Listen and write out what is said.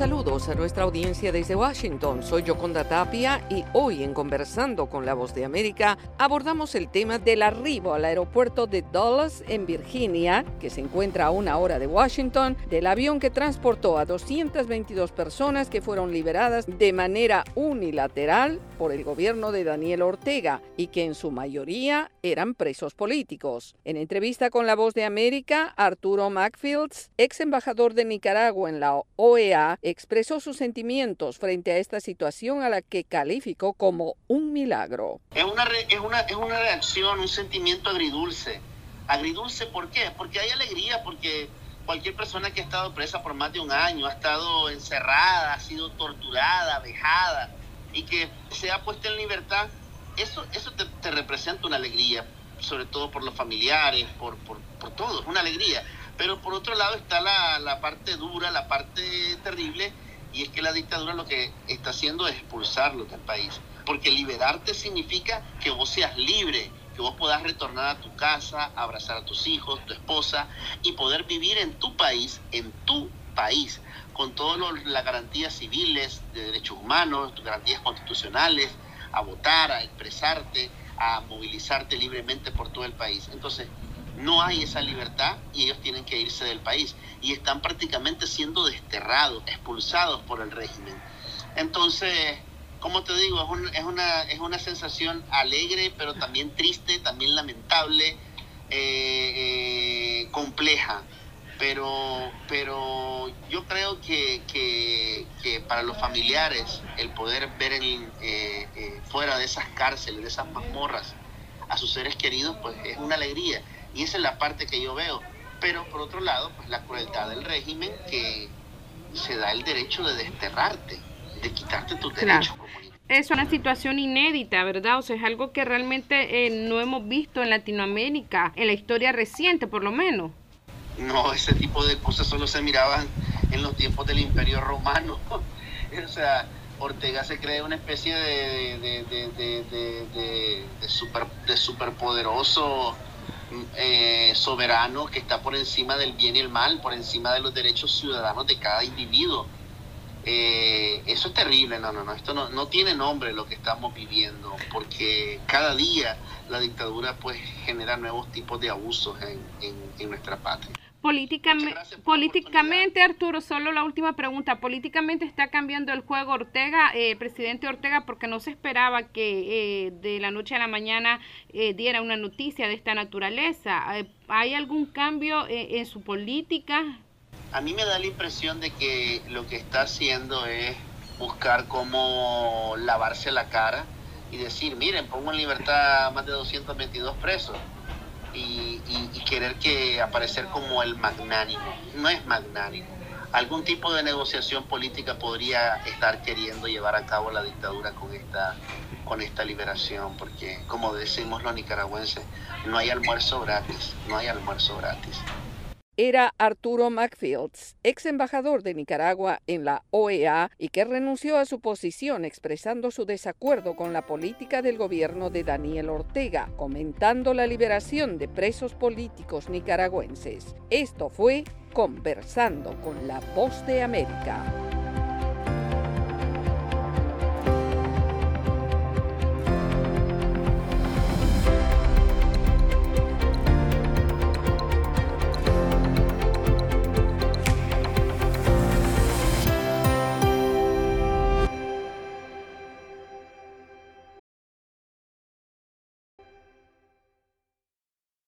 Saludos a nuestra audiencia desde Washington. Soy Yoconda Tapia y hoy en Conversando con la Voz de América abordamos el tema del arribo al aeropuerto de Dulles en Virginia, que se encuentra a una hora de Washington, del avión que transportó a 222 personas que fueron liberadas de manera unilateral por el gobierno de Daniel Ortega y que en su mayoría eran presos políticos. En entrevista con la Voz de América, Arturo Macfields, ex embajador de Nicaragua en la OEA, expresó sus sentimientos frente a esta situación a la que calificó como un milagro. Es una, es una, es una reacción, un sentimiento agridulce. Agridulce, ¿por qué? Porque hay alegría, porque cualquier persona que ha estado presa por más de un año, ha estado encerrada, ha sido torturada, vejada, y que sea puesta en libertad, eso, eso te, representa una alegría, sobre todo por los familiares, por, por, por una alegría. Pero por otro lado está la, la parte dura, la parte terrible, y es que la dictadura lo que está haciendo es expulsarlos del país. Porque liberarte significa que vos seas libre, que vos puedas retornar a tu casa, abrazar a tus hijos, tu esposa y poder vivir en tu país, en tu país, con todas las garantías civiles, de derechos humanos, garantías constitucionales, a votar, a expresarte, a movilizarte libremente por todo el país. Entonces, no hay esa libertad y ellos tienen que irse del país y están prácticamente siendo desterrados, expulsados por el régimen. Entonces, como te digo, es, es, una, es una sensación alegre, pero también triste, también lamentable, eh, eh, compleja pero, pero yo creo que, que, para los familiares el poder ver eh, fuera de esas cárceles, de esas mazmorras, a sus seres queridos, pues es una alegría. Y esa es la parte que yo veo. Pero por otro lado, pues la crueldad del régimen que se da el derecho de desterrarte, de quitarte tus derechos. Es una situación inédita, ¿verdad? O sea, es algo que realmente eh, no hemos visto en Latinoamérica, en la historia reciente por lo menos. No, ese tipo de cosas solo se miraban en los tiempos del Imperio Romano. o sea, Ortega se cree una especie de, de, super, de superpoderoso eh, soberano que está por encima del bien y el mal, por encima de los derechos ciudadanos de cada individuo. Eh, eso es terrible, no, no, no, esto no, no tiene nombre lo que estamos viviendo, porque cada día la dictadura pues genera nuevos tipos de abusos en, en nuestra patria. Políticamente, políticamente Arturo, solo la última pregunta. Políticamente está cambiando el juego Ortega, eh, presidente Ortega, porque no se esperaba que eh, de la noche a la mañana eh, diera una noticia de esta naturaleza. ¿Hay algún cambio en su política? A mí me da la impresión de que lo que está haciendo es buscar cómo lavarse la cara y decir, miren, pongo en libertad más de 222 presos y, querer que aparecer como el magnánimo. No es magnánimo. Algún tipo de negociación política podría estar queriendo llevar a cabo la dictadura con esta, con esta liberación, porque como decimos los nicaragüenses, no hay almuerzo gratis, no hay almuerzo gratis era Arturo Macfields, ex embajador de Nicaragua en la OEA y que renunció a su posición expresando su desacuerdo con la política del gobierno de Daniel Ortega, comentando la liberación de presos políticos nicaragüenses. Esto fue Conversando con la Voz de América.